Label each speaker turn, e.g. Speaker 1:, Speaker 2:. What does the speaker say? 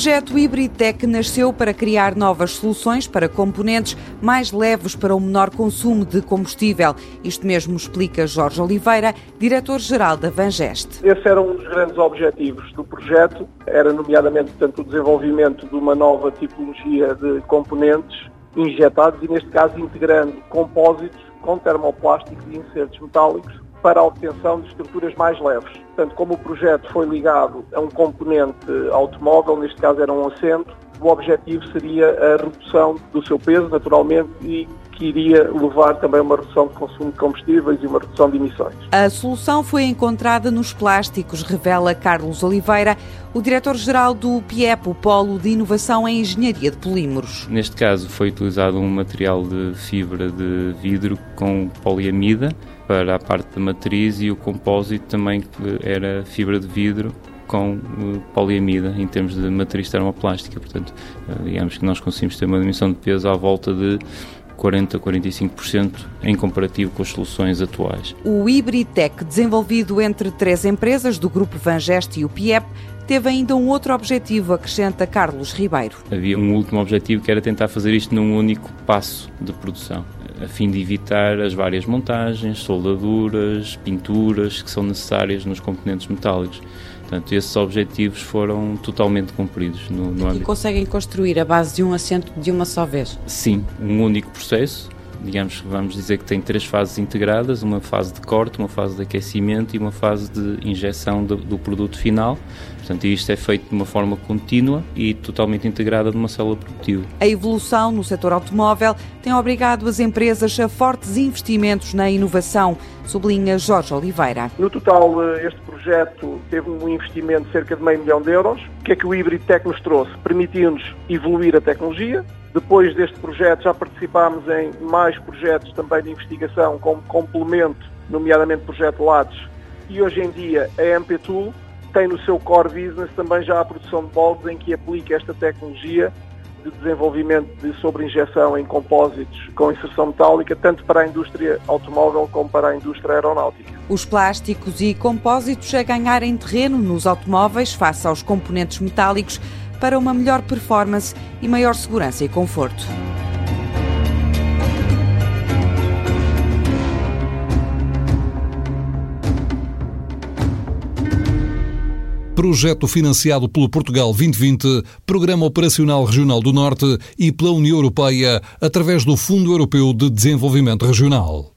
Speaker 1: projeto Hybridtech nasceu para criar novas soluções para componentes mais leves para um menor consumo de combustível. Isto mesmo explica Jorge Oliveira, diretor-geral da Vangeste.
Speaker 2: Esse era um dos grandes objetivos do projeto, era nomeadamente portanto, o desenvolvimento de uma nova tipologia de componentes injetados e neste caso integrando compósitos com termoplásticos e insertos metálicos para a obtenção de estruturas mais leves. Portanto, como o projeto foi ligado a um componente automóvel, neste caso era um assento, o objetivo seria a redução do seu peso, naturalmente, e que iria levar também a uma redução de consumo de combustíveis e uma redução de emissões.
Speaker 1: A solução foi encontrada nos plásticos, revela Carlos Oliveira, o diretor-geral do PIEP, o Polo de Inovação em Engenharia de Polímeros.
Speaker 3: Neste caso foi utilizado um material de fibra de vidro com poliamida para a parte da matriz e o compósito também que era fibra de vidro com uh, poliamida em termos de matriz termoplástica. Portanto, uh, digamos que nós conseguimos ter uma dimensão de peso à volta de 40 a 45% em comparativo com as soluções atuais.
Speaker 1: O Hybridtech, desenvolvido entre três empresas do grupo Vangeste e o PIEP, teve ainda um outro objetivo, acrescenta Carlos Ribeiro.
Speaker 3: Havia um último objetivo que era tentar fazer isto num único passo de produção, a fim de evitar as várias montagens, soldaduras, pinturas que são necessárias nos componentes metálicos. Portanto, esses objetivos foram totalmente cumpridos no, no âmbito.
Speaker 1: E conseguem construir a base de um assento de uma só vez?
Speaker 3: Sim, um único processo. Digamos que vamos dizer que tem três fases integradas: uma fase de corte, uma fase de aquecimento e uma fase de injeção do, do produto final. Portanto, isto é feito de uma forma contínua e totalmente integrada numa célula produtiva.
Speaker 1: A evolução no setor automóvel tem obrigado as empresas a fortes investimentos na inovação, sublinha Jorge Oliveira.
Speaker 2: No total, eh, este projeto teve um investimento de cerca de meio milhão de euros. O que é que o Hybrid Tech nos trouxe? Permitiu-nos evoluir a tecnologia. Depois deste projeto já participámos em mais projetos também de investigação como complemento, nomeadamente projeto LADES. E hoje em dia a MP Tool tem no seu core business também já a produção de moldes em que aplica esta tecnologia de desenvolvimento de sobreinjeção em compósitos com inserção metálica, tanto para a indústria automóvel como para a indústria aeronáutica.
Speaker 1: Os plásticos e compósitos a ganharem terreno nos automóveis face aos componentes metálicos para uma melhor performance e maior segurança e conforto.
Speaker 4: Projeto financiado pelo Portugal 2020, Programa Operacional Regional do Norte e pela União Europeia através do Fundo Europeu de Desenvolvimento Regional.